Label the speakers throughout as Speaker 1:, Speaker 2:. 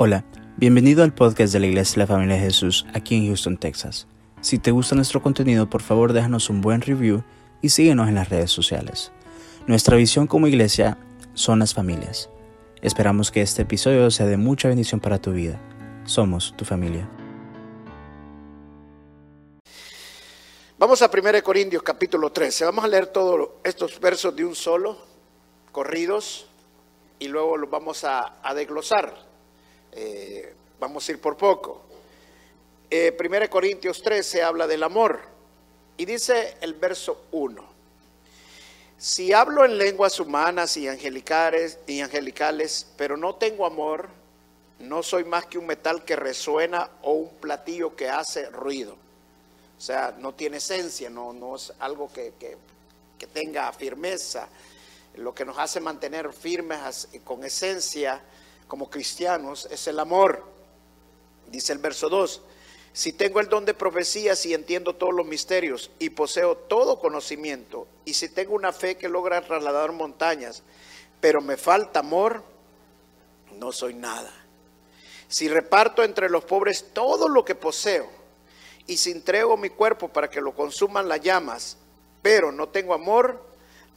Speaker 1: Hola, bienvenido al podcast de la Iglesia de la Familia de Jesús aquí en Houston, Texas. Si te gusta nuestro contenido, por favor déjanos un buen review y síguenos en las redes sociales. Nuestra visión como iglesia son las familias. Esperamos que este episodio sea de mucha bendición para tu vida. Somos tu familia.
Speaker 2: Vamos a 1 Corintios capítulo 13. Vamos a leer todos estos versos de un solo, corridos, y luego los vamos a, a desglosar. Eh, vamos a ir por poco. Eh, 1 Corintios 13 habla del amor y dice el verso 1. Si hablo en lenguas humanas y angelicales, y angelicales, pero no tengo amor, no soy más que un metal que resuena o un platillo que hace ruido. O sea, no tiene esencia, no, no es algo que, que, que tenga firmeza. Lo que nos hace mantener firmes con esencia como cristianos es el amor. Dice el verso 2, si tengo el don de profecía, si entiendo todos los misterios y poseo todo conocimiento, y si tengo una fe que logra trasladar montañas, pero me falta amor, no soy nada. Si reparto entre los pobres todo lo que poseo, y si entrego mi cuerpo para que lo consuman las llamas, pero no tengo amor,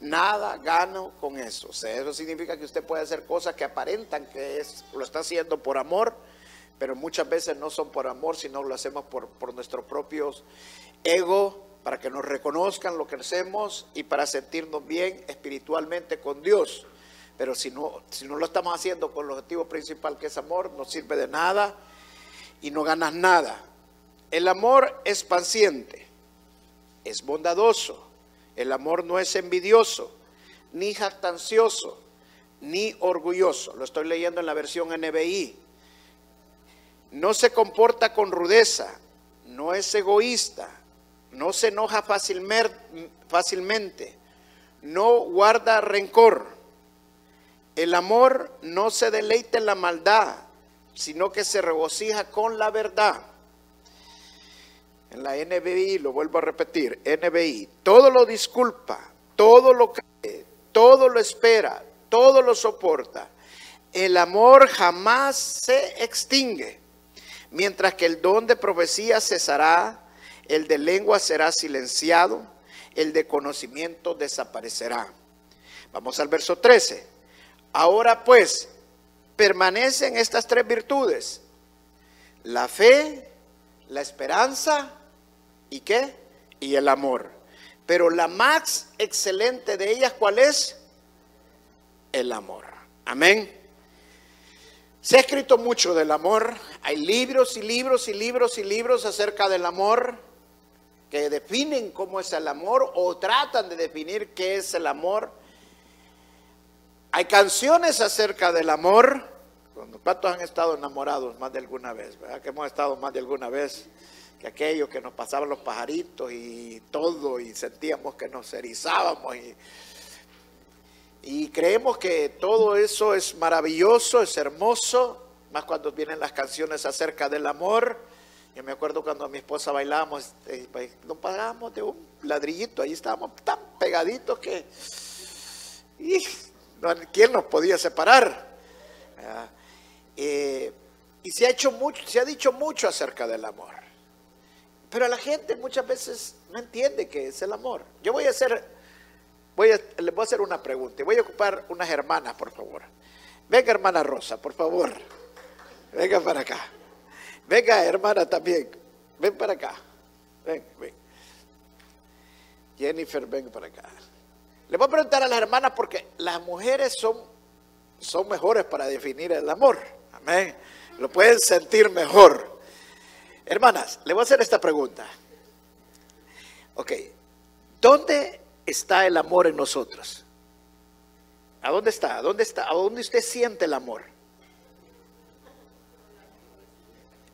Speaker 2: nada gano con eso. Eso significa que usted puede hacer cosas que aparentan que es, lo está haciendo por amor, pero muchas veces no son por amor, sino lo hacemos por, por nuestros propios ego, para que nos reconozcan lo que hacemos y para sentirnos bien espiritualmente con Dios. Pero si no, si no lo estamos haciendo con el objetivo principal que es amor, no sirve de nada y no ganas nada. El amor es paciente, es bondadoso, el amor no es envidioso, ni jactancioso, ni orgulloso. Lo estoy leyendo en la versión NBI. No se comporta con rudeza, no es egoísta, no se enoja fácilmente, no guarda rencor. El amor no se deleita en la maldad, sino que se regocija con la verdad. En la NBI, lo vuelvo a repetir, NBI, todo lo disculpa, todo lo cree, todo lo espera, todo lo soporta. El amor jamás se extingue, mientras que el don de profecía cesará, el de lengua será silenciado, el de conocimiento desaparecerá. Vamos al verso 13. Ahora pues, permanecen estas tres virtudes, la fe, la esperanza ¿Y qué? Y el amor. Pero la más excelente de ellas, ¿cuál es? El amor. Amén. Se ha escrito mucho del amor. Hay libros y libros y libros y libros acerca del amor que definen cómo es el amor o tratan de definir qué es el amor. Hay canciones acerca del amor. ¿Cuántos han estado enamorados más de alguna vez? ¿Verdad? Que hemos estado más de alguna vez que aquello que nos pasaban los pajaritos y todo, y sentíamos que nos erizábamos. Y, y creemos que todo eso es maravilloso, es hermoso, más cuando vienen las canciones acerca del amor. Yo me acuerdo cuando a mi esposa bailábamos, eh, pues, nos pagábamos de un ladrillito, ahí estábamos tan pegaditos que... Y, ¿Quién nos podía separar? Eh, y se ha hecho mucho, se ha dicho mucho acerca del amor. Pero la gente muchas veces no entiende qué es el amor. Yo voy a hacer, voy a, les voy a hacer una pregunta. Voy a ocupar unas hermanas, por favor. Venga, hermana Rosa, por favor. Venga para acá. Venga, hermana también. Ven para acá. Ven, ven. Jennifer, ven para acá. Le voy a preguntar a las hermanas porque las mujeres son, son mejores para definir el amor. Amén. Lo pueden sentir mejor. Hermanas, le voy a hacer esta pregunta. Ok, ¿dónde está el amor en nosotros? ¿A dónde está? ¿A dónde está? ¿A dónde usted siente el amor?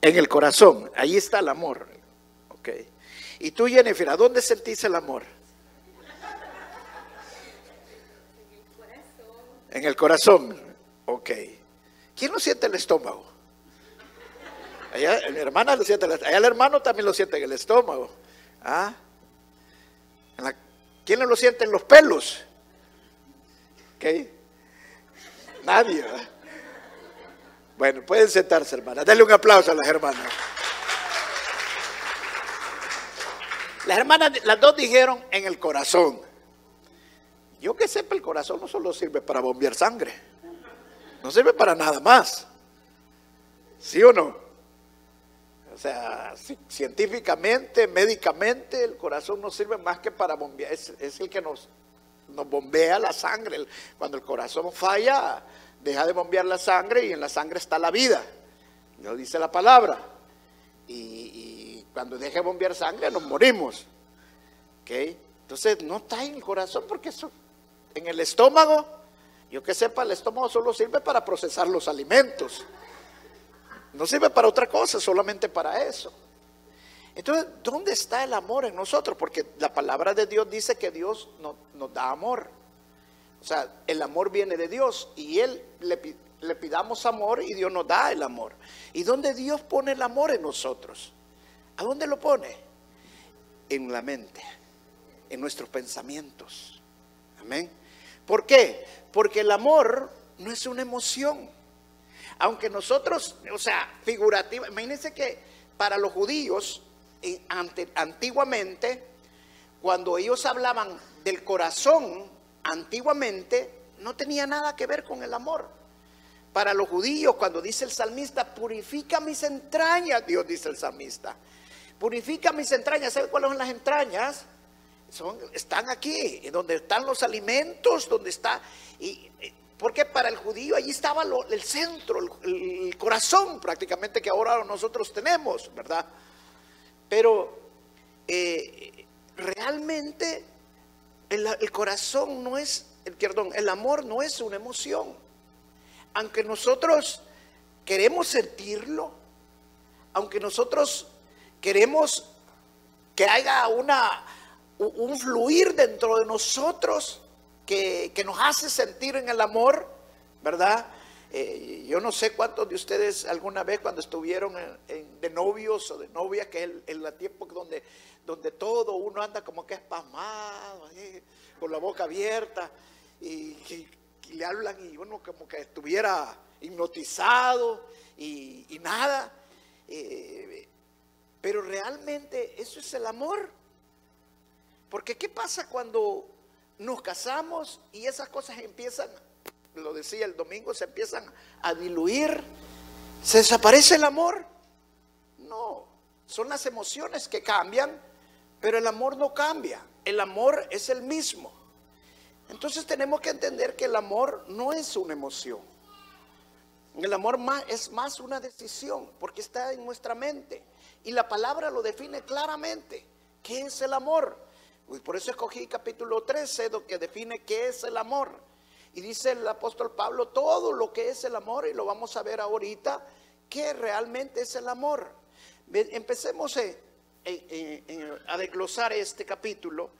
Speaker 2: En el corazón, ahí está el amor. Ok. ¿Y tú, Jennifer, a dónde sentís el amor? En el corazón. Ok. ¿Quién no siente el estómago? Allá, mi hermana lo siente, allá el hermano también lo siente en el estómago. ¿Ah? ¿Quién lo siente en los pelos? Nadie. Bueno, pueden sentarse, hermanas. Denle un aplauso a las hermanas. Las hermanas, las dos dijeron en el corazón. Yo que sepa, el corazón no solo sirve para bombear sangre, no sirve para nada más. ¿Sí o no? O sea, científicamente, médicamente, el corazón no sirve más que para bombear, es, el que nos, nos bombea la sangre. Cuando el corazón falla, deja de bombear la sangre y en la sangre está la vida. Lo dice la palabra. Y, cuando deja de bombear sangre nos morimos. ¿Okay? Entonces no está en el corazón porque eso, en el estómago, yo que sepa, el estómago solo sirve para procesar los alimentos. No sirve para otra cosa, solamente para eso. Entonces, ¿dónde está el amor en nosotros? Porque la palabra de Dios dice que Dios nos da amor. O sea, el amor viene de Dios y Él le, le pidamos amor y Dios nos da el amor. ¿Y dónde Dios pone el amor en nosotros? ¿A dónde lo pone? En la mente, en nuestros pensamientos. Amén. ¿Por qué? Porque el amor no es una emoción. Aunque nosotros, o sea, figurativa, imagínense que para los judíos, antiguamente, cuando ellos hablaban del corazón, antiguamente, no tenía nada que ver con el amor. Para los judíos, cuando dice el salmista, purifica mis entrañas, Dios dice el salmista, purifica mis entrañas. ¿Sabe cuáles son las entrañas? Son, están aquí, donde están los alimentos, donde está... Y, porque para el judío allí estaba el centro, el, corazón prácticamente que ahora nosotros tenemos, ¿verdad? Pero eh, realmente el, corazón no es, el, perdón, el amor no es una emoción. Aunque nosotros queremos sentirlo, aunque nosotros queremos que haya una, un fluir dentro de nosotros, que, nos hace sentir en el amor, ¿verdad? Eh, yo no sé cuántos de ustedes alguna vez cuando estuvieron de novios o de novia, que es el, el, tiempo donde, donde todo uno anda como que espasmado, con la boca abierta, y, le hablan y uno como que estuviera hipnotizado y, nada. Eh, pero realmente eso es el amor. Porque ¿qué pasa cuando nos casamos y esas cosas empiezan, lo decía el domingo, se empiezan a diluir, se desaparece el amor. No, son las emociones que cambian, pero el amor no cambia, el amor es el mismo. Entonces tenemos que entender que el amor no es una emoción. El amor es más una decisión porque está en nuestra mente. Y la palabra lo define claramente. ¿Qué es el amor? Por eso escogí capítulo 13, que define qué es el amor. Y dice el apóstol Pablo todo lo que es el amor, y lo vamos a ver ahorita, qué realmente es el amor. Empecemos a desglosar este capítulo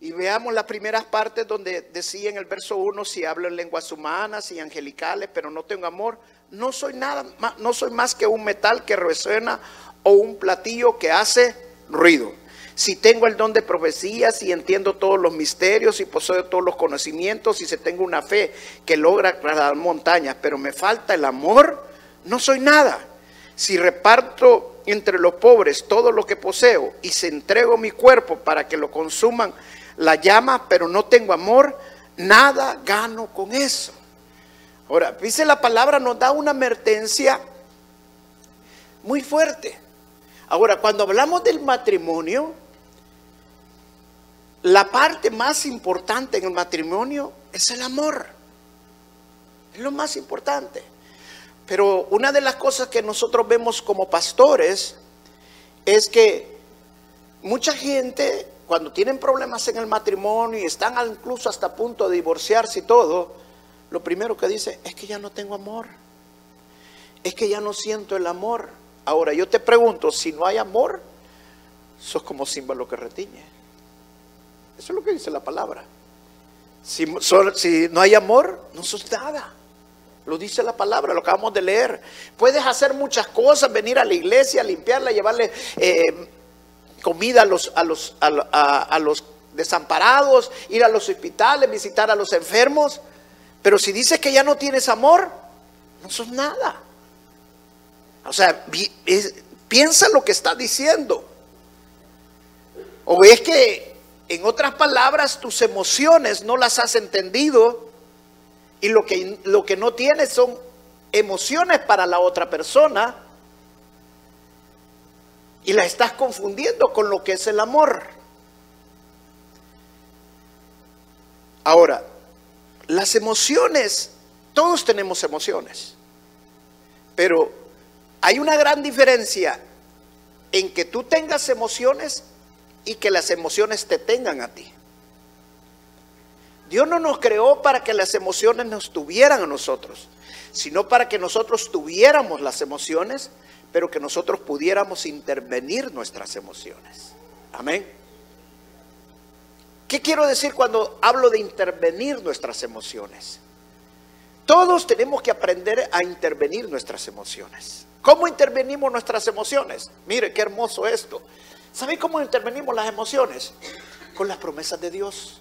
Speaker 2: y veamos las primeras partes donde decía en el verso 1, si hablo en lenguas humanas y angelicales, pero no tengo amor, no soy nada, no soy más que un metal que resuena o un platillo que hace ruido si tengo el don de profecía, si entiendo todos los misterios, si poseo todos los conocimientos, si se tengo una fe que logra trasladar montañas, pero me falta el amor, no soy nada. Si reparto entre los pobres todo lo que poseo y se entrego mi cuerpo para que lo consuman la llama, pero no tengo amor, nada gano con eso. Ahora, dice la palabra, nos da una advertencia muy fuerte. Ahora, cuando hablamos del matrimonio, la parte más importante en el matrimonio es el amor. Es lo más importante. Pero una de las cosas que nosotros vemos como pastores es que mucha gente, cuando tienen problemas en el matrimonio y están incluso hasta punto de divorciarse y todo, lo primero que dice es que ya no tengo amor. Es que ya no siento el amor. Ahora, yo te pregunto, si no hay amor, sos como símbolo que retiñe. Eso es lo que dice la palabra. Si, no hay amor, no sos nada. Lo dice la palabra, lo acabamos de leer. Puedes hacer muchas cosas, venir a la iglesia, limpiarla, llevarle eh, comida a los, a, los, a los desamparados, ir a los hospitales, visitar a los enfermos. Pero si dices que ya no tienes amor, no sos nada. O sea, piensa lo que está diciendo. O es que, en otras palabras, tus emociones no las has entendido y lo que, lo que no tienes son emociones para la otra persona y la estás confundiendo con lo que es el amor. Ahora, las emociones, todos tenemos emociones, pero hay una gran diferencia en que tú tengas emociones y que las emociones te tengan a ti. Dios no nos creó para que las emociones nos tuvieran a nosotros, sino para que nosotros tuviéramos las emociones, pero que nosotros pudiéramos intervenir nuestras emociones. Amén. ¿Qué quiero decir cuando hablo de intervenir nuestras emociones? Todos tenemos que aprender a intervenir nuestras emociones. ¿Cómo intervenimos nuestras emociones? Mire, qué hermoso esto. ¿Sabe cómo intervenimos las emociones? Con las promesas de Dios.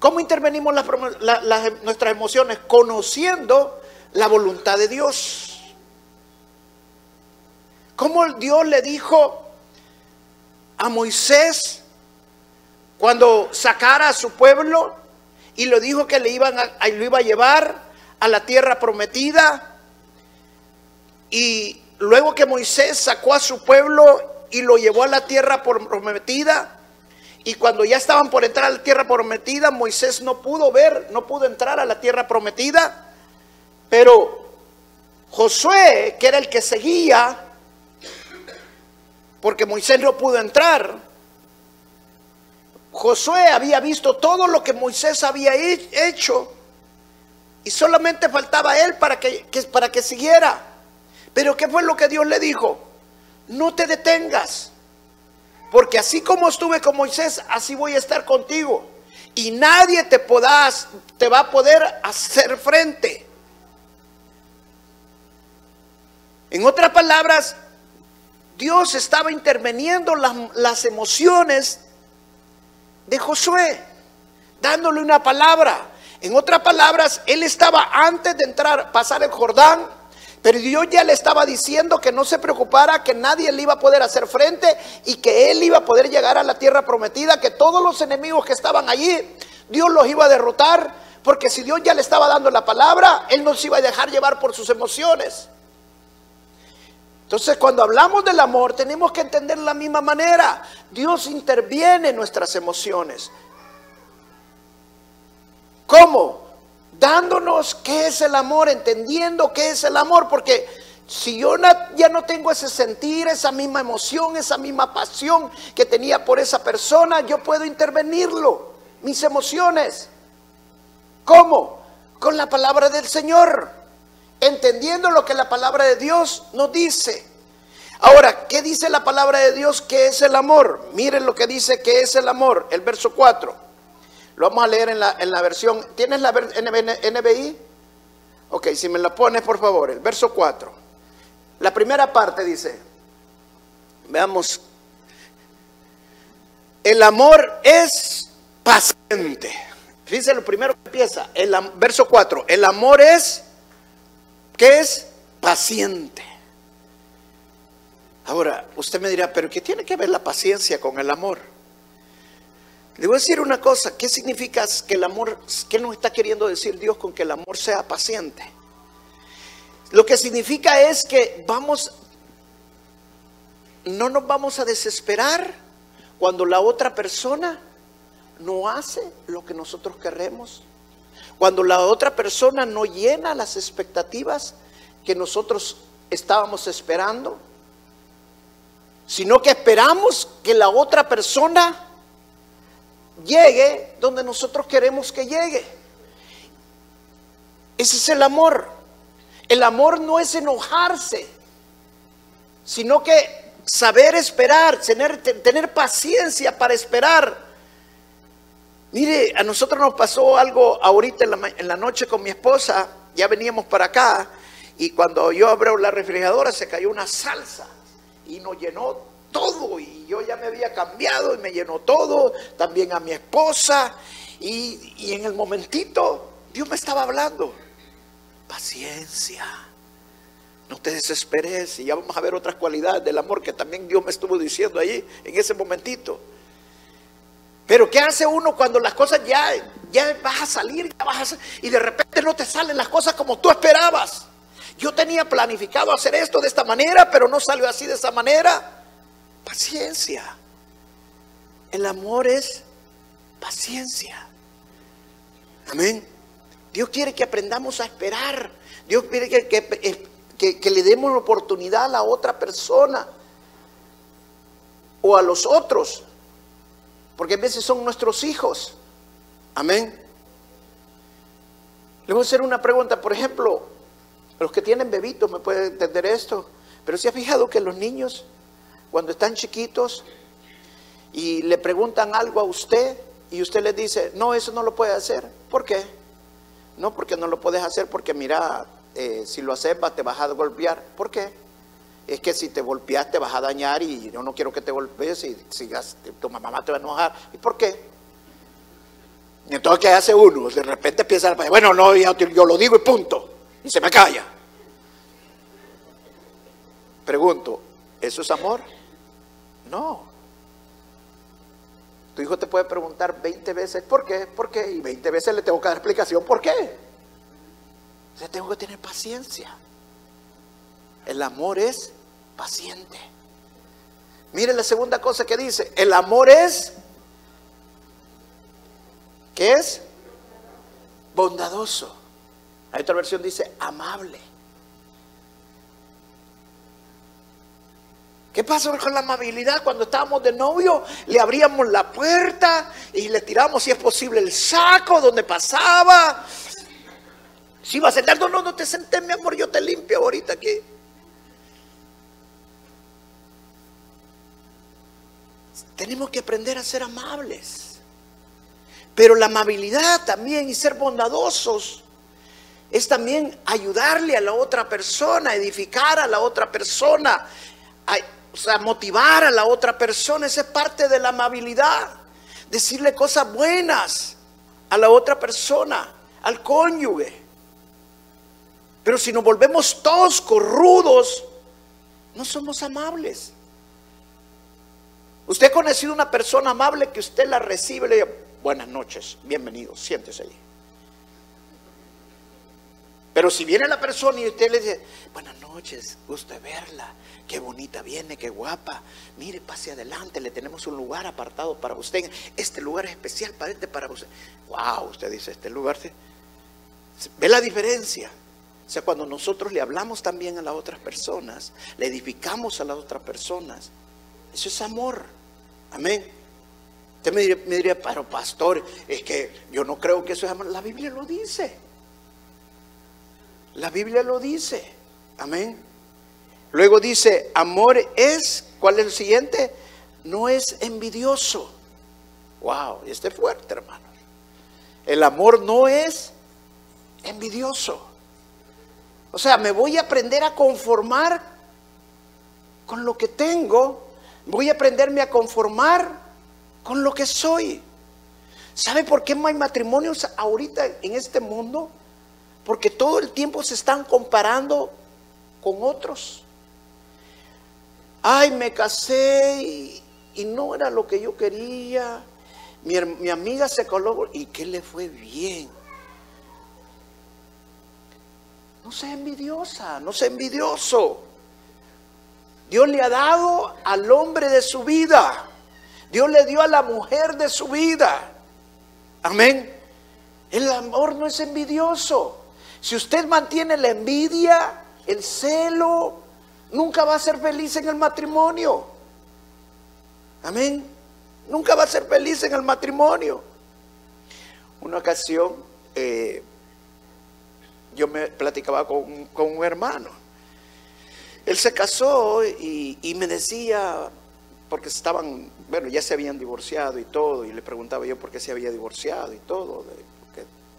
Speaker 2: ¿Cómo intervenimos nuestras emociones? Conociendo la voluntad de Dios. ¿Cómo Dios le dijo a Moisés cuando sacara a su pueblo y le dijo que le iban a, lo iba a llevar a la tierra prometida. Y luego que Moisés sacó a su pueblo y lo llevó a la tierra prometida, y cuando ya estaban por entrar a la tierra prometida, Moisés no pudo ver, no pudo entrar a la tierra prometida, pero Josué, que era el que seguía, porque Moisés no pudo entrar, Josué había visto todo lo que Moisés había hecho y solamente faltaba él para que, para que siguiera. Pero ¿qué fue lo que Dios le dijo? No te detengas, porque así como estuve con Moisés, así voy a estar contigo. Y nadie te, podás, te va a poder hacer frente. En otras palabras, Dios estaba interviniendo las, las emociones de Josué, dándole una palabra. En otras palabras, él estaba antes de entrar, pasar el Jordán, pero Dios ya le estaba diciendo que no se preocupara, que nadie le iba a poder hacer frente y que él iba a poder llegar a la tierra prometida, que todos los enemigos que estaban allí, Dios los iba a derrotar, porque si Dios ya le estaba dando la palabra, él no se iba a dejar llevar por sus emociones. Entonces, cuando hablamos del amor, tenemos que entender la misma manera. Dios interviene en nuestras emociones. ¿Cómo? Dándonos qué es el amor, entendiendo qué es el amor, porque si yo ya no tengo ese sentir, esa misma emoción, esa misma pasión que tenía por esa persona, yo puedo intervenirlo, mis emociones. ¿Cómo? Con la palabra del Señor entendiendo lo que la palabra de Dios nos dice. Ahora, ¿qué dice la palabra de Dios que es el amor? Miren lo que dice que es el amor, el verso 4. Lo vamos a leer en la, en la versión. ¿Tienes la NBI? Ok, si me la pones por favor, el verso 4. La primera parte dice, veamos, el amor es paciente. Fíjense lo primero que empieza, el verso 4, el amor es ¿Qué es? Paciente. Ahora, usted me dirá, pero ¿qué tiene que ver la paciencia con el amor? Le voy a decir una cosa, ¿qué significa que el amor, qué nos está queriendo decir Dios con que el amor sea paciente? Lo que significa es que vamos, no nos vamos a desesperar cuando la otra persona no hace lo que nosotros queremos cuando la otra persona no llena las expectativas que nosotros estábamos esperando, sino que esperamos que la otra persona llegue donde nosotros queremos que llegue. Ese es el amor. El amor no es enojarse, sino que saber esperar, tener, tener paciencia para esperar Mire, a nosotros nos pasó algo ahorita en la, noche con mi esposa, ya veníamos para acá y cuando yo abro la refrigeradora se cayó una salsa y nos llenó todo y yo ya me había cambiado y me llenó todo, también a mi esposa y, y en el momentito Dios me estaba hablando, paciencia, No te desesperes y ya vamos a ver otras cualidades del amor que también Dios me estuvo diciendo ahí en ese momentito. Pero ¿qué hace uno cuando las cosas ya, ya vas a salir ya vas y de repente no te salen las cosas como tú esperabas? Yo tenía planificado hacer esto de esta manera, pero no salió así de esa manera. Paciencia. El amor es paciencia. Amén. Dios quiere que aprendamos a esperar. Dios quiere que, que, le demos la oportunidad a la otra persona o a los otros. Porque a veces son nuestros hijos. Amén. Le voy a hacer una pregunta. Por ejemplo, los que tienen bebitos me pueden entender esto. Pero si ha fijado que los niños, cuando están chiquitos y le preguntan algo a usted y usted les dice, no, eso no lo puede hacer. ¿Por qué? No, porque no lo puedes hacer porque mira, eh, si lo haces te vas a golpear. ¿Por qué? Es que si te golpeas te vas a dañar y yo no quiero que te golpees y sigas, tu mamá te va a enojar. ¿Y por qué? Entonces, ¿qué hace uno? De repente empieza bueno, no, yo, yo lo digo y punto. Y se me calla. Pregunto, ¿eso es amor? No. Tu hijo te puede preguntar 20 veces, ¿por qué? ¿Por qué? Y 20 veces le tengo que dar explicación, ¿por qué? O sea, tengo que tener paciencia. El amor es paciente. Mire la segunda cosa que dice, el amor es, ¿qué es? Bondadoso. Hay otra versión dice amable. ¿Qué pasó con la amabilidad? Cuando estábamos de novio, le abríamos la puerta y le tiramos, si es posible, el saco donde pasaba. Si iba a sentar, no, no, no te senté, mi amor, yo te limpio ahorita aquí. Tenemos que aprender a ser amables. Pero la amabilidad también y ser bondadosos es también ayudarle a la otra persona, edificar a la otra persona, sea, motivar a la otra persona, esa es parte de la amabilidad. Decirle cosas buenas a la otra persona, al cónyuge. Pero si nos volvemos toscos, rudos, no somos amables. Usted ha conocido una persona amable que usted la recibe y le dice, buenas noches, bienvenido, siéntese ahí. Pero si viene la persona y usted le dice, buenas noches, gusto de verla, qué bonita viene, qué guapa, mire, pase adelante, le tenemos un lugar apartado para usted, este lugar es especial para este, para usted. Wow, usted dice, este lugar, ¿ve la diferencia? O sea, cuando nosotros le hablamos también a las otras personas, le edificamos a las otras personas, eso es amor. Amén. Usted me diría, me diría, pero pastor, es que yo no creo que eso es amor. La Biblia lo dice. La Biblia lo dice. Amén. Luego dice, amor es, ¿cuál es el siguiente? No es envidioso. Wow, este es fuerte, hermano. El amor no es envidioso. O sea, me voy a aprender a conformar con lo que tengo. Voy a aprenderme a conformar con lo que soy. ¿Sabe por qué hay matrimonios ahorita en este mundo? Porque todo el tiempo se están comparando con otros. Ay, me casé y, no era lo que yo quería. Mi, mi amiga se colocó y que le fue bien. No sea envidiosa, no sea envidioso. Dios le ha dado al hombre de su vida. Dios le dio a la mujer de su vida. Amén. El amor no es envidioso. Si usted mantiene la envidia, el celo, nunca va a ser feliz en el matrimonio. Amén. Nunca va a ser feliz en el matrimonio. Una ocasión, eh, yo me platicaba con, un hermano. Él se casó y, me decía, porque estaban, bueno, ya se habían divorciado y todo, y le preguntaba yo por qué se había divorciado y todo,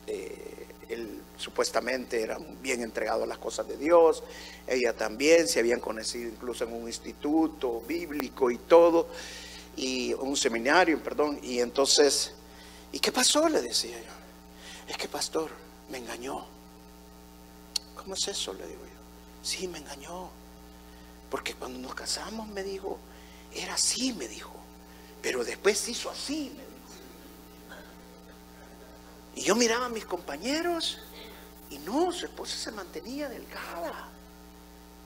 Speaker 2: eh, él supuestamente era bien entregado a las cosas de Dios, ella también, se habían conocido incluso en un instituto bíblico y todo, y un seminario, perdón, y entonces, ¿y qué pasó? Le decía yo, es que pastor, me engañó. ¿Cómo es eso? Le digo yo. Sí, me engañó. Porque cuando nos casamos me dijo, era así, me dijo. Pero después hizo así. Y yo miraba a mis compañeros y no, su esposa se mantenía delgada.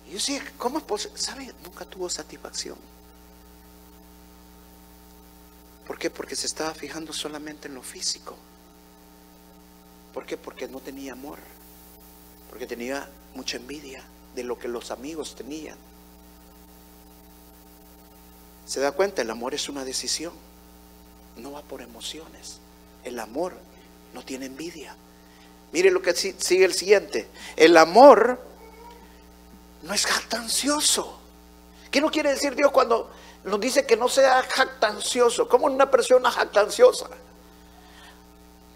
Speaker 2: Y yo decía, ¿cómo es posible? ¿Sabe? Nunca tuvo satisfacción. ¿Por qué? Porque se estaba fijando solamente en lo físico. ¿Por qué? Porque no tenía amor. Porque tenía mucha envidia de lo que los amigos tenían. ¿Se da cuenta? El amor es una decisión. No va por emociones. El amor no tiene envidia. Mire lo que sigue el siguiente. El amor no es jactancioso. ¿Qué no quiere decir Dios cuando nos dice que no sea jactancioso? ¿Cómo una persona jactanciosa?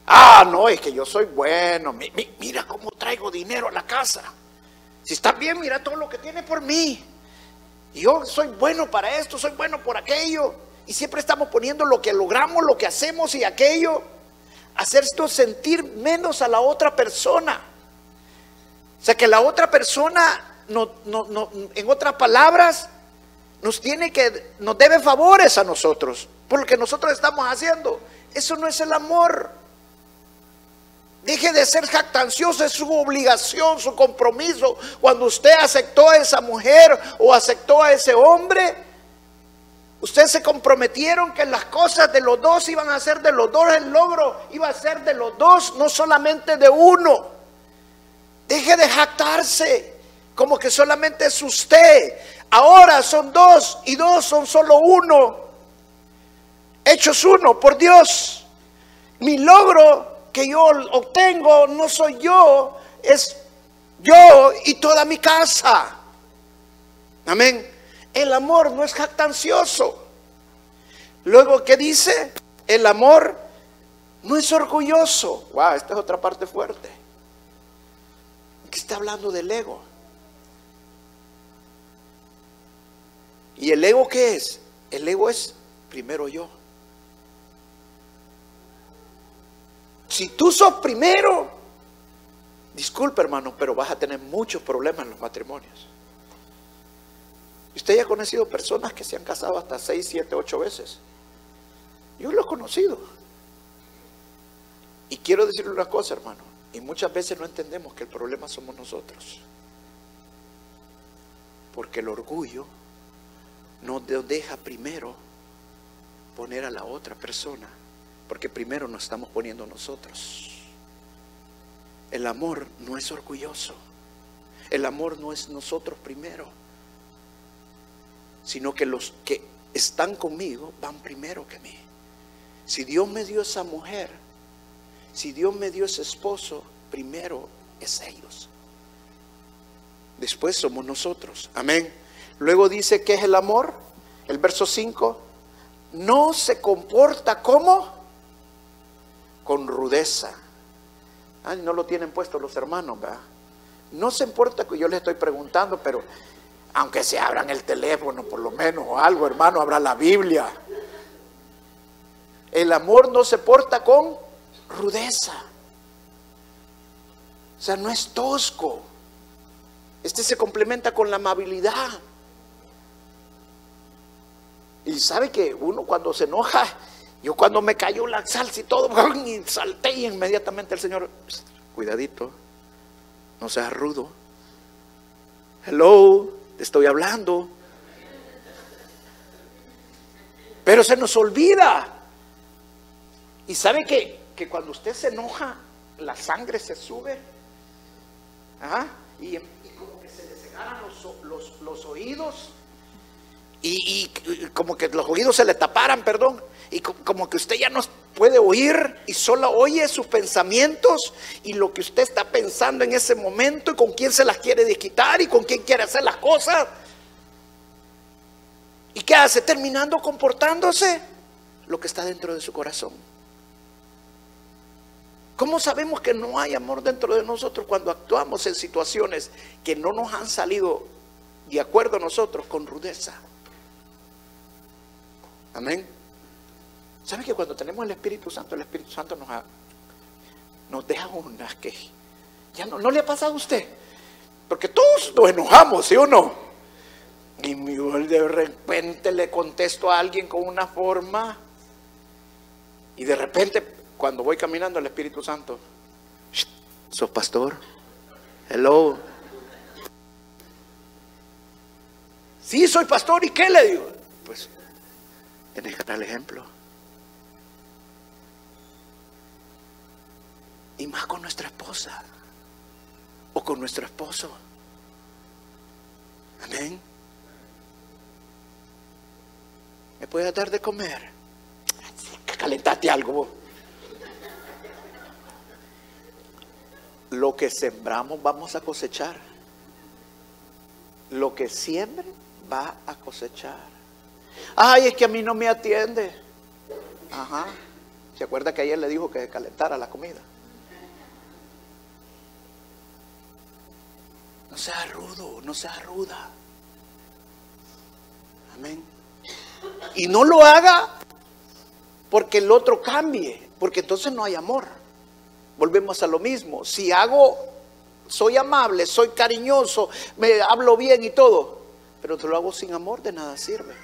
Speaker 2: Ah, no, es que yo soy bueno. mira cómo traigo dinero a la casa. Si está bien, mira todo lo que tiene por mí. Yo soy bueno para esto, soy bueno por aquello. Y siempre estamos poniendo lo que logramos, lo que hacemos y aquello. Hacer esto sentir menos a la otra persona. O sea, que la otra persona, en otras palabras, nos tiene que, nos debe favores a nosotros. Por lo que nosotros estamos haciendo. Eso no es el amor. Deje de ser jactancioso, es su obligación, su compromiso. Cuando usted aceptó a esa mujer o aceptó a ese hombre, ustedes se comprometieron que las cosas de los dos iban a ser de los dos, el logro iba a ser de los dos, no solamente de uno. Deje de jactarse como que solamente es usted. Ahora son dos y dos son solo uno. Hechos uno por Dios. Mi logro que yo obtengo no soy yo, es yo y toda mi casa. Amén. El amor no es jactancioso. Luego, ¿qué dice? El amor no es orgulloso. Wow, esta es otra parte fuerte. Que está hablando del ego. ¿Y el ego qué es? El ego es primero yo. Si tú sos primero, disculpe hermano, pero vas a tener muchos problemas en los matrimonios. Usted ya ha conocido personas que se han casado hasta 6, 7, 8 veces. Yo lo he conocido. Y quiero decirle una cosa, hermano. Y muchas veces no entendemos que el problema somos nosotros. Porque el orgullo no deja primero poner a la otra persona porque primero nos estamos poniendo nosotros. El amor no es orgulloso. El amor no es nosotros primero. Sino que los que están conmigo van primero que mí. Si Dios me dio esa mujer, si Dios me dio ese esposo, primero es ellos. Después somos nosotros. Amén. Luego dice que es el amor. El verso 5. No se comporta como con rudeza. Ay, no lo tienen puesto los hermanos, ¿verdad? No se importa que yo les estoy preguntando, pero aunque se abran el teléfono por lo menos o algo, hermano, habrá la Biblia. El amor no se porta con rudeza. O sea, no es tosco. Este se complementa con la amabilidad. Y sabe que uno cuando se enoja yo cuando me cayó la salsa y todo, y salté y inmediatamente el Señor, cuidadito, no seas rudo. Hello, te estoy hablando. Pero se nos olvida. Y sabe que, que cuando usted se enoja, la sangre se sube. ¿ah? Y, como que se le cegaran los, los, oídos. y, como que los oídos se le taparan, perdón y como que usted ya no puede oír y solo oye sus pensamientos y lo que usted está pensando en ese momento y con quién se las quiere desquitar y con quién quiere hacer las cosas. ¿Y qué hace? Terminando comportándose lo que está dentro de su corazón. ¿Cómo sabemos que no hay amor dentro de nosotros cuando actuamos en situaciones que no nos han salido de acuerdo a nosotros con rudeza? Amén. ¿Sabe que cuando tenemos el Espíritu Santo, el Espíritu Santo nos, nos deja unas que ya no, no le ha pasado a usted Porque todos nos enojamos, ¿sí o no? Y de repente le contesto a alguien con una forma y de repente cuando voy caminando el Espíritu Santo, ¿sos pastor? Hello. Sí, soy pastor y ¿qué le digo? Pues tenés que dar el ejemplo. Y más con nuestra esposa o con nuestro esposo. Amén. ¿Me puedes dar de comer? Calentaste algo. Lo que sembramos vamos a cosechar. Lo que siembre va a cosechar. Ay, es que a mí no me atiende. Ajá. ¿Se acuerda que ayer le dijo que calentara la comida? No sea rudo, no sea ruda. Amén. Y no lo haga porque el otro cambie, porque entonces no hay amor. Volvemos a lo mismo. Si hago, soy amable, soy cariñoso, me hablo bien y todo, pero te lo hago sin amor, de nada sirve.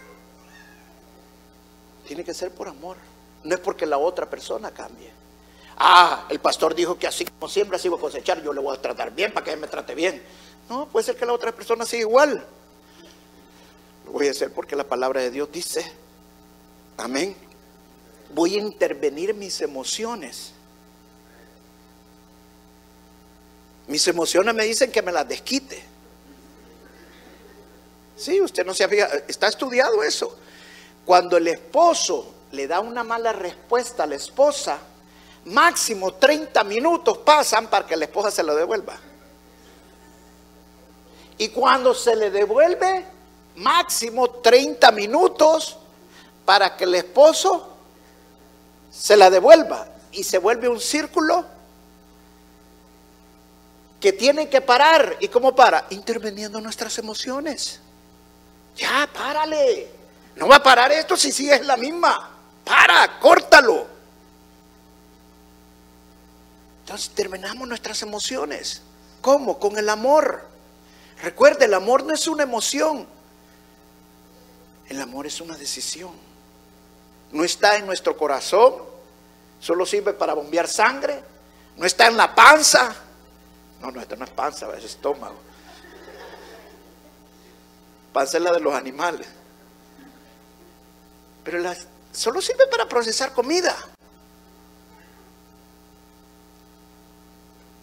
Speaker 2: Tiene que ser por amor. No es porque la otra persona cambie. Ah, el pastor dijo que así como siempre así voy a cosechar, yo le voy a tratar bien para que me trate bien. No, puede ser que la otra persona siga igual. Lo voy a hacer porque la palabra de Dios dice, amén. Voy a intervenir en mis emociones. Mis emociones me dicen que me las desquite. Sí, usted no se había, está estudiado eso. Cuando el esposo le da una mala respuesta a la esposa, máximo 30 minutos pasan para que la esposa se lo devuelva. Y cuando se le devuelve, máximo 30 minutos para que el esposo se la devuelva. Y se vuelve un círculo que tiene que parar. ¿Y cómo para? Interviniendo nuestras emociones. Ya, párale. No va a parar esto si sigues la misma. Para, córtalo. Entonces terminamos nuestras emociones. ¿Cómo? Con el amor. Recuerde, el amor no es una emoción. El amor es una decisión. No está en nuestro corazón. Solo sirve para bombear sangre. No está en la panza. No, no, esto no es panza, es estómago. Panza es la de los animales. Pero solo sirve para procesar comida.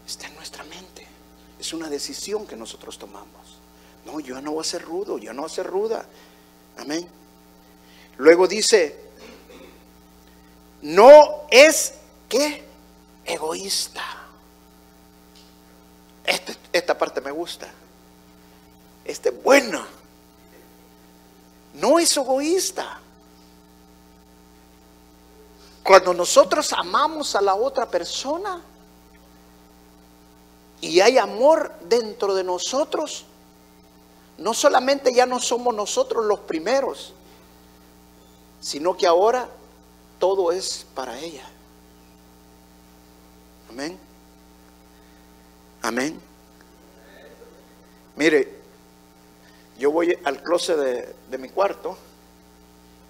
Speaker 2: Está en nuestra mente. Una decisión que nosotros tomamos. No, yo no voy a ser rudo, yo no voy a ser ruda. Amén. Luego dice, no es que egoísta. Este, esta parte me gusta. Este es bueno. No es egoísta. Cuando nosotros amamos a la otra persona, y hay amor dentro de nosotros, no solamente ya no somos nosotros los primeros, sino que ahora todo es para ella. Amén. Amén. Mire, yo voy al closet de, de, mi cuarto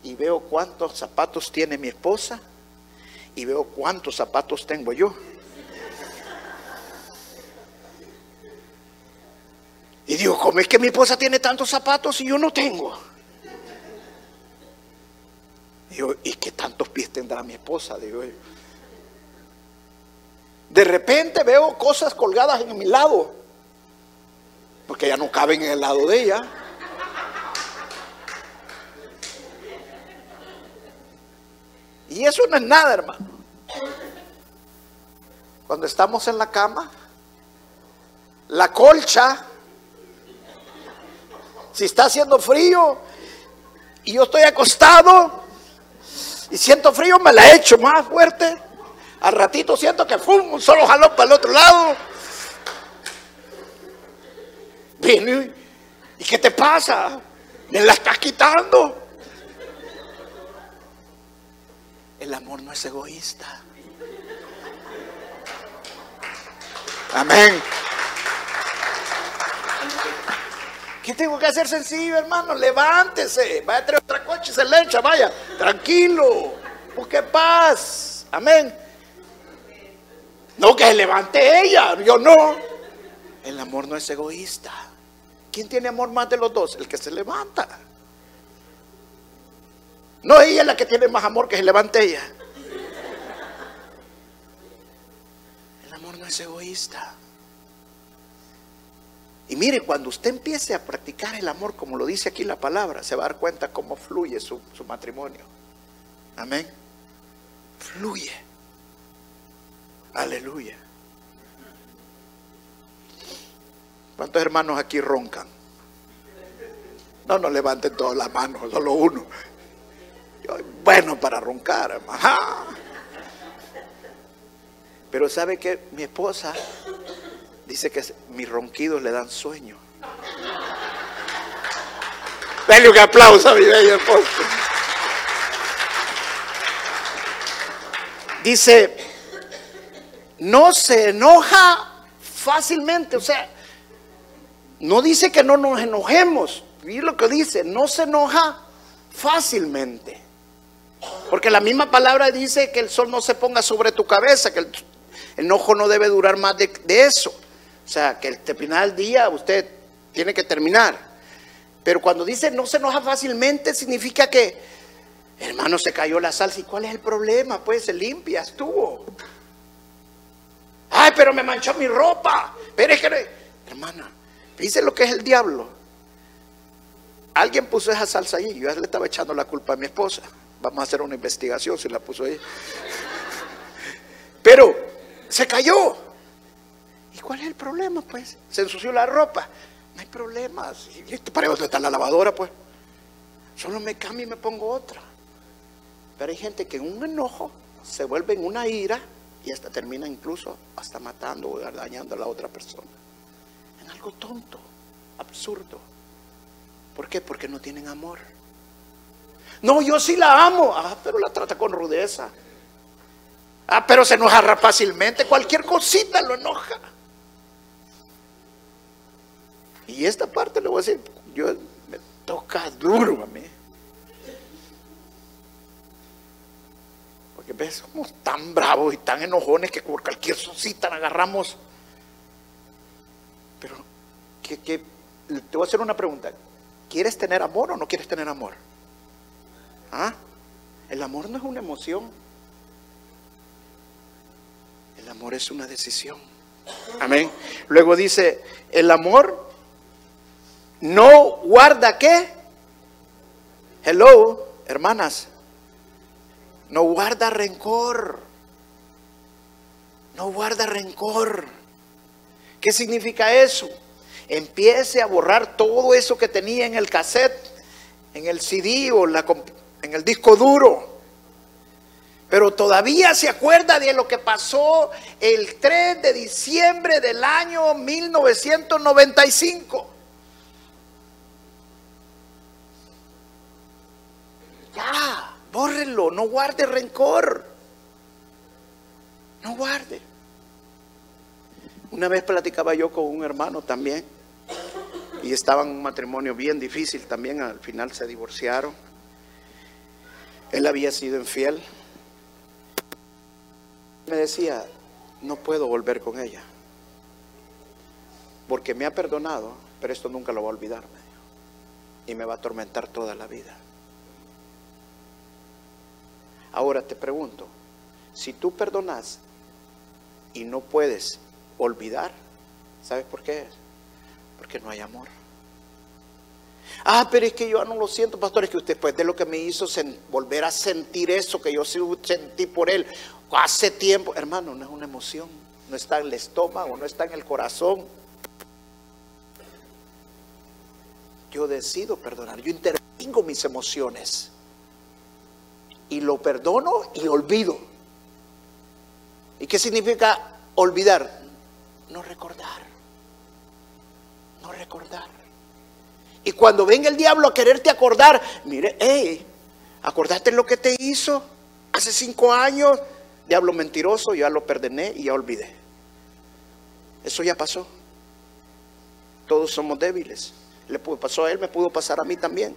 Speaker 2: y veo cuántos zapatos tiene mi esposa y veo cuántos zapatos tengo yo. Digo, ¿cómo es que mi esposa tiene tantos zapatos y yo no tengo? Digo, ¿y qué tantos pies tendrá mi esposa? Digo De repente veo cosas colgadas en mi lado, porque ya no caben en el lado de ella. Y eso no es nada, hermano. Cuando estamos en la cama, la colcha si está haciendo frío y yo estoy acostado y siento frío, me la echo más fuerte. Al ratito siento que fum, un solo jalón para el otro lado. Viene, ¿y qué te pasa? Me la estás quitando. El amor no es egoísta. Amén. ¿Qué tengo que hacer sencillo, hermano? Levántese, vaya a traer otra coche se le echa, vaya, tranquilo, busque paz. Amén. No, que se levante ella, yo no. El amor no es egoísta. ¿Quién tiene amor más de los dos? El que se levanta. No ella es la que tiene más amor que se levante ella. El amor no es egoísta. Y mire, cuando usted empiece a practicar el amor, como lo dice aquí la palabra, se va a dar cuenta cómo fluye su, su matrimonio. Amén. Fluye. Aleluya. ¿Cuántos hermanos aquí roncan? No, no levanten todas las manos, solo uno. bueno para roncar. Pero sabe que mi esposa dice que mis ronquidos le dan sueño. Dale un aplauso a mi bella esposa. Dice, no se enoja fácilmente, o sea, no dice que no nos enojemos, y lo que dice, no se enoja fácilmente. Porque la misma palabra dice que el sol no se ponga sobre tu cabeza, que el enojo no debe durar más de, eso. O sea, que el final del día usted tiene que terminar. Pero cuando dice no se enoja fácilmente, significa que, hermano, se cayó la salsa. ¿Y cuál es el problema? Pues se limpia, estuvo. Ay, pero me manchó mi ropa. Pero hermana, dice lo que es el diablo. Alguien puso esa salsa ahí. Yo le estaba echando la culpa a mi esposa. Vamos a hacer una investigación si la puso ahí. Pero se cayó. ¿Y cuál es el problema, pues? Se ensució la ropa. No hay problema. ¿Y para dónde está la lavadora, pues? Solo me cambio y me pongo otra. Pero hay gente que en un enojo se vuelve en una ira y hasta termina incluso hasta matando o dañando a la otra persona. En algo tonto, absurdo. ¿Por qué? Porque no tienen amor. No, yo sí la amo. Ah, pero la trata con rudeza. Ah, pero se enoja fácilmente. Cualquier cosita lo enoja. Y esta parte le voy a decir, yo me toca duro a mí. Porque ves, somos tan bravos y tan enojones que por cualquier cosita la agarramos. Pero, ¿qué, qué? te voy a hacer una pregunta. ¿Quieres tener amor o no quieres tener amor? ¿Ah? El amor no es una emoción. El amor es una decisión. Amén. Luego dice, el amor no guarda qué. Hello, hermanas. No guarda rencor. No guarda rencor. ¿Qué significa eso? Empiece a borrar todo eso que tenía en el cassette, en el CD o la, en el disco duro. Pero todavía se acuerda de lo que pasó el 3 de diciembre del año 1995. Ya, bórrelo, no guarde rencor. No guarde. Una vez platicaba yo con un hermano también y estaba en un matrimonio bien difícil también, al final se divorciaron. Él había sido infiel. Me decía, no puedo volver con ella. Porque me ha perdonado, pero esto nunca lo va a olvidar. Y me va a atormentar toda la vida. Ahora te pregunto, si tú perdonas y no puedes olvidar, ¿sabes por qué? Porque no hay amor. Ah, pero es que yo no lo siento, pastor, es que usted después de lo que me hizo volver a sentir eso que yo sentí por él hace tiempo, hermano, no es una emoción, no está en el estómago, no está en el corazón. Yo decido perdonar, yo intervengo mis emociones y lo perdono y olvido. ¿Y qué significa olvidar? No recordar, no recordar. Y cuando venga el diablo a quererte acordar, mire, hey, acordate lo que te hizo hace cinco años. Diablo mentiroso, ya lo perdoné y ya olvidé. Eso ya pasó. Todos somos débiles. Le pasó a él, me pudo pasar a mí también.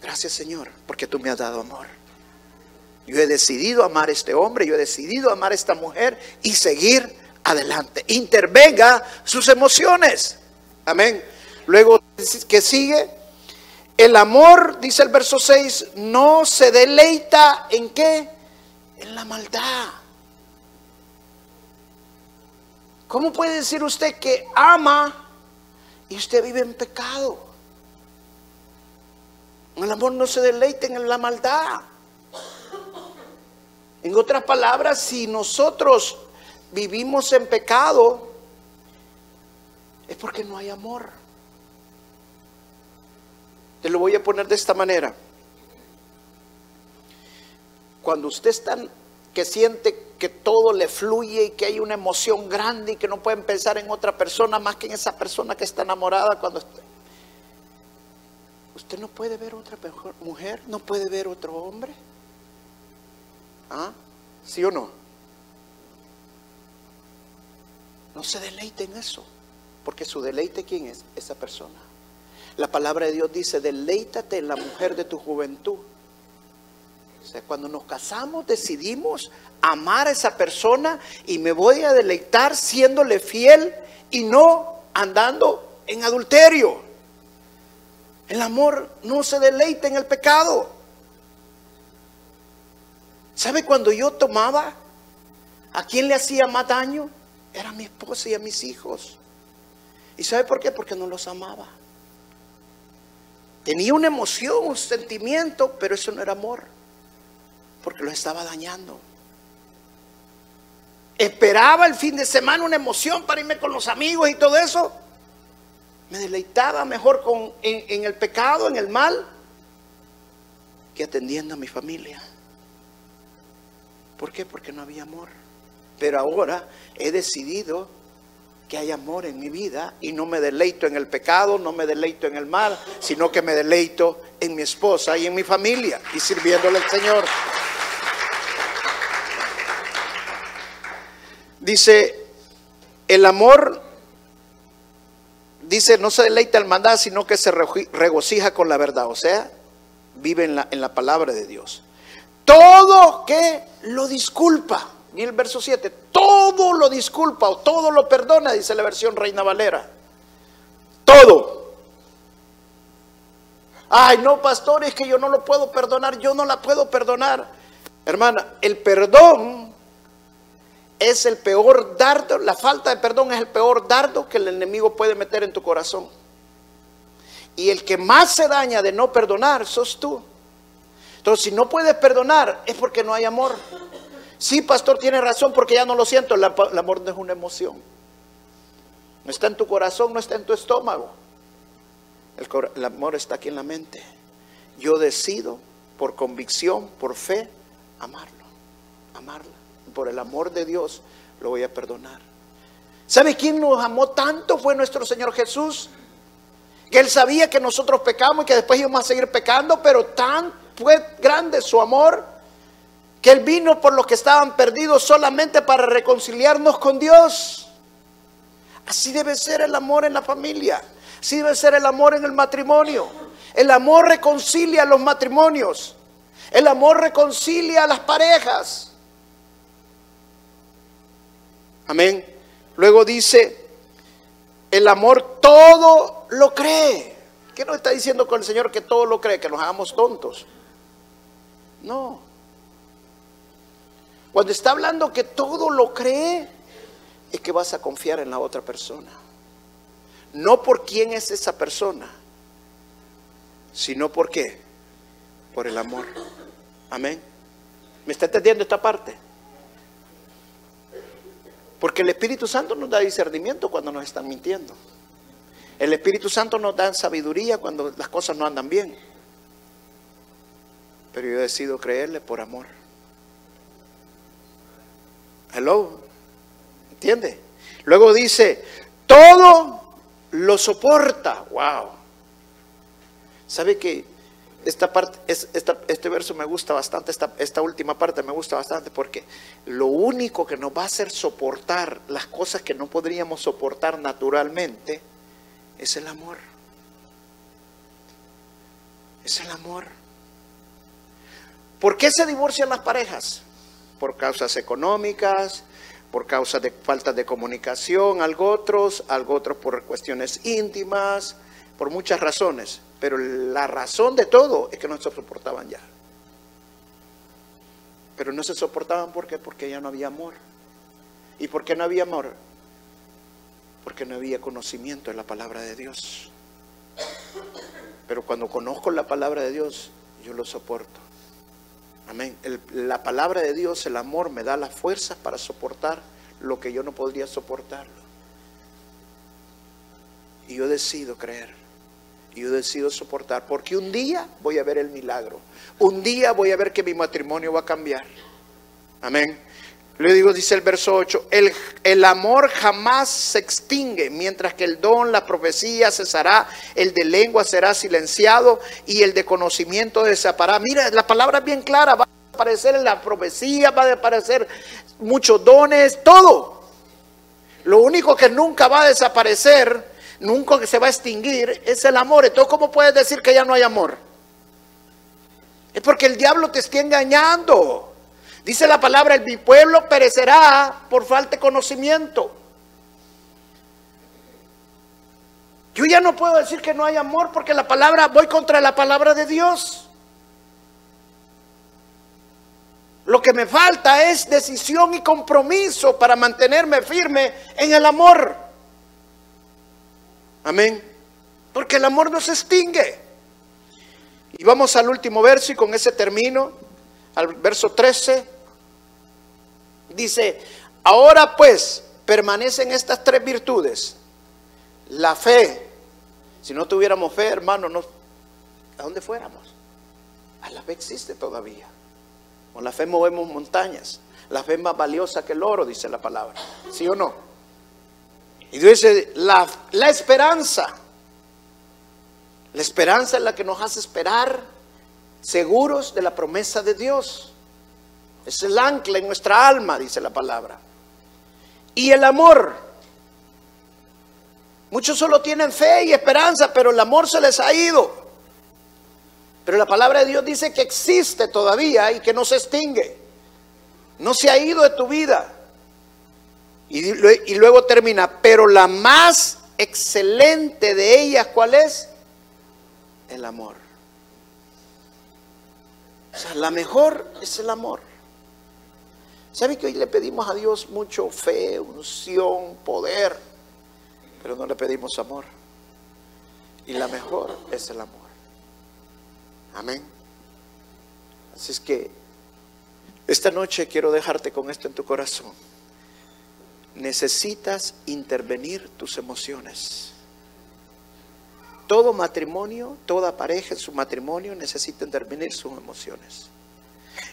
Speaker 2: Gracias Señor, porque tú me has dado amor. Yo he decidido amar a este hombre, yo he decidido amar a esta mujer y seguir adelante. Intervenga sus emociones. Amén. Luego que sigue, el amor, dice el verso 6, no se deleita en qué? En la maldad. ¿Cómo puede decir usted que ama y usted vive en pecado? El amor no se deleita en la maldad. En otras palabras, si nosotros vivimos en pecado, es porque no hay amor. Te lo voy a poner de esta manera. Cuando usted está que siente que todo le fluye y que hay una emoción grande y que no pueden pensar en otra persona más que en esa persona que está enamorada cuando usted no puede ver otra mujer, no puede ver otro hombre. ¿Ah? ¿Sí o no? No se deleite en eso, porque su deleite, ¿quién es? Esa persona. La palabra de Dios dice, deleítate en la mujer de tu juventud. O sea, cuando nos casamos decidimos amar a esa persona y me voy a deleitar siéndole fiel y no andando en adulterio. El amor no se deleita en el pecado. ¿Sabe cuando yo tomaba? ¿A quién le hacía más daño? Era a mi esposa y a mis hijos. ¿Y sabe por qué? Porque no los amaba. Tenía una emoción, un sentimiento, pero eso no era amor, porque lo estaba dañando. Esperaba el fin de semana una emoción para irme con los amigos y todo eso. Me deleitaba mejor con, en el pecado, en el mal, que atendiendo a mi familia. ¿Por qué? Porque no había amor. Pero ahora he decidido que hay amor en mi vida y no me deleito en el pecado, no me deleito en el mal, sino que me deleito en mi esposa y en mi familia y sirviéndole al Señor. Dice, el amor, dice, no se deleita en maldad, sino que se regocija con la verdad, o sea, vive en la, en la palabra de Dios todo que lo disculpa. Y el verso 7, todo lo disculpa o todo lo perdona, dice la versión Reina Valera. Todo. Ay, no, pastor, es que yo no lo puedo perdonar, yo no la puedo perdonar. Hermana, el perdón es el peor dardo, la falta de perdón es el peor dardo que el enemigo puede meter en tu corazón. Y el que más se daña de no perdonar sos tú. Entonces, si no puedes perdonar, es porque no hay amor. Sí, pastor, tiene razón porque ya no lo siento. El amor no es una emoción. No está en tu corazón, no está en tu estómago. El, amor está aquí en la mente. Yo decido por convicción, por fe, amarlo. Amarla. Por el amor de Dios lo voy a perdonar. ¿Sabe quién nos amó tanto? Fue nuestro Señor Jesús. Que Él sabía que nosotros pecamos y que después íbamos a seguir pecando, pero tan fue grande su amor que Él vino por los que estaban perdidos solamente para reconciliarnos con Dios. Así debe ser el amor en la familia. Así debe ser el amor en el matrimonio. El amor reconcilia los matrimonios. El amor reconcilia a las parejas. Amén. Luego dice, el amor todo lo cree. ¿Qué nos está diciendo con el Señor que todo lo cree? Que nos hagamos tontos. No. Cuando está hablando que todo lo cree, es que vas a confiar en la otra persona. No por quién es esa persona, sino por qué. Por el amor. Amén. ¿Me está entendiendo esta parte? Porque el Espíritu Santo nos da discernimiento cuando nos están mintiendo. El Espíritu Santo nos da sabiduría cuando las cosas no andan bien pero yo decido creerle por amor. Hello, ¿entiende? Luego dice, todo lo soporta. Wow. ¿Sabe que esta parte, este verso me gusta bastante, esta, esta última parte me gusta bastante porque lo único que nos va a hacer soportar las cosas que no podríamos soportar naturalmente es el amor. Es el amor. ¿Por qué se divorcian las parejas? Por causas económicas, por causa de falta de comunicación, algo otros, algo otros por cuestiones íntimas, por muchas razones. Pero la razón de todo es que no se soportaban ya. Pero no se soportaban ¿por qué? porque ya no había amor. ¿Y por qué no había amor? Porque no había conocimiento de la palabra de Dios. Pero cuando conozco la palabra de Dios, yo lo soporto. Amén. la palabra de Dios, el amor, me da las fuerzas para soportar lo que yo no podría soportarlo. Y yo decido creer. Y yo decido soportar. Porque un día voy a ver el milagro. Un día voy a ver que mi matrimonio va a cambiar. Amén. Le digo, dice el verso 8, el, el, amor jamás se extingue, mientras que el don, la profecía cesará, el de lengua será silenciado y el de conocimiento desapará. Mira, la palabra es bien clara, va a aparecer en la profecía, va a aparecer muchos dones, todo. Lo único que nunca va a desaparecer, nunca se va a extinguir, es el amor. Entonces, ¿cómo puedes decir que ya no hay amor? Es porque el diablo te está engañando. Dice la palabra, mi pueblo perecerá por falta de conocimiento. Yo ya no puedo decir que no hay amor porque la palabra, voy contra la palabra de Dios. Lo que me falta es decisión y compromiso para mantenerme firme en el amor. Amén. Porque el amor no se extingue. Y vamos al último verso y con ese termino, al verso 13. Dice, ahora pues permanecen estas tres virtudes. La fe. Si no tuviéramos fe, hermano, no, ¿a dónde fuéramos? A la fe existe todavía. Con la fe movemos montañas. La fe es más valiosa que el oro, dice la palabra. ¿Sí o no? Y dice, la, la esperanza. La esperanza es la que nos hace esperar seguros de la promesa de Dios. Es el ancla en nuestra alma, dice la palabra. Y el amor. Muchos solo tienen fe y esperanza, pero el amor se les ha ido. Pero la palabra de Dios dice que existe todavía y que no se extingue. No se ha ido de tu vida. Y, luego termina, pero la más excelente de ellas, ¿cuál es? El amor. O sea, la mejor es el amor. ¿Sabe que hoy le pedimos a Dios mucho fe, unción, poder? Pero no le pedimos amor. Y la mejor es el amor. Amén. Así es que esta noche quiero dejarte con esto en tu corazón. Necesitas intervenir tus emociones. Todo matrimonio, toda pareja en su matrimonio necesita intervenir sus emociones.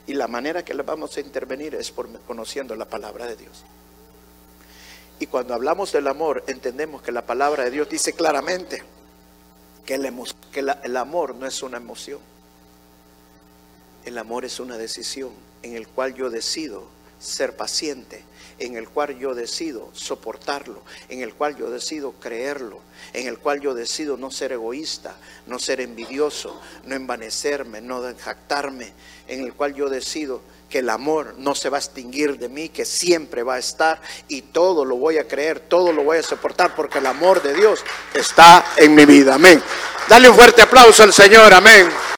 Speaker 2: Y la manera que le vamos a intervenir es por conociendo la palabra de Dios. Y cuando hablamos del amor, entendemos que la palabra de Dios dice claramente que, el, el amor no es una emoción. El amor es una decisión en el cual yo decido ser paciente, en el cual yo decido soportarlo, en el cual yo decido creerlo, en el cual yo decido no ser egoísta, no ser envidioso, no envanecerme, no jactarme, en el cual yo decido que el amor no se va a extinguir de mí, que siempre va a estar y todo lo voy a creer, todo lo voy a soportar porque el amor de Dios está en mi vida. Amén. Dale un fuerte aplauso al Señor. Amén.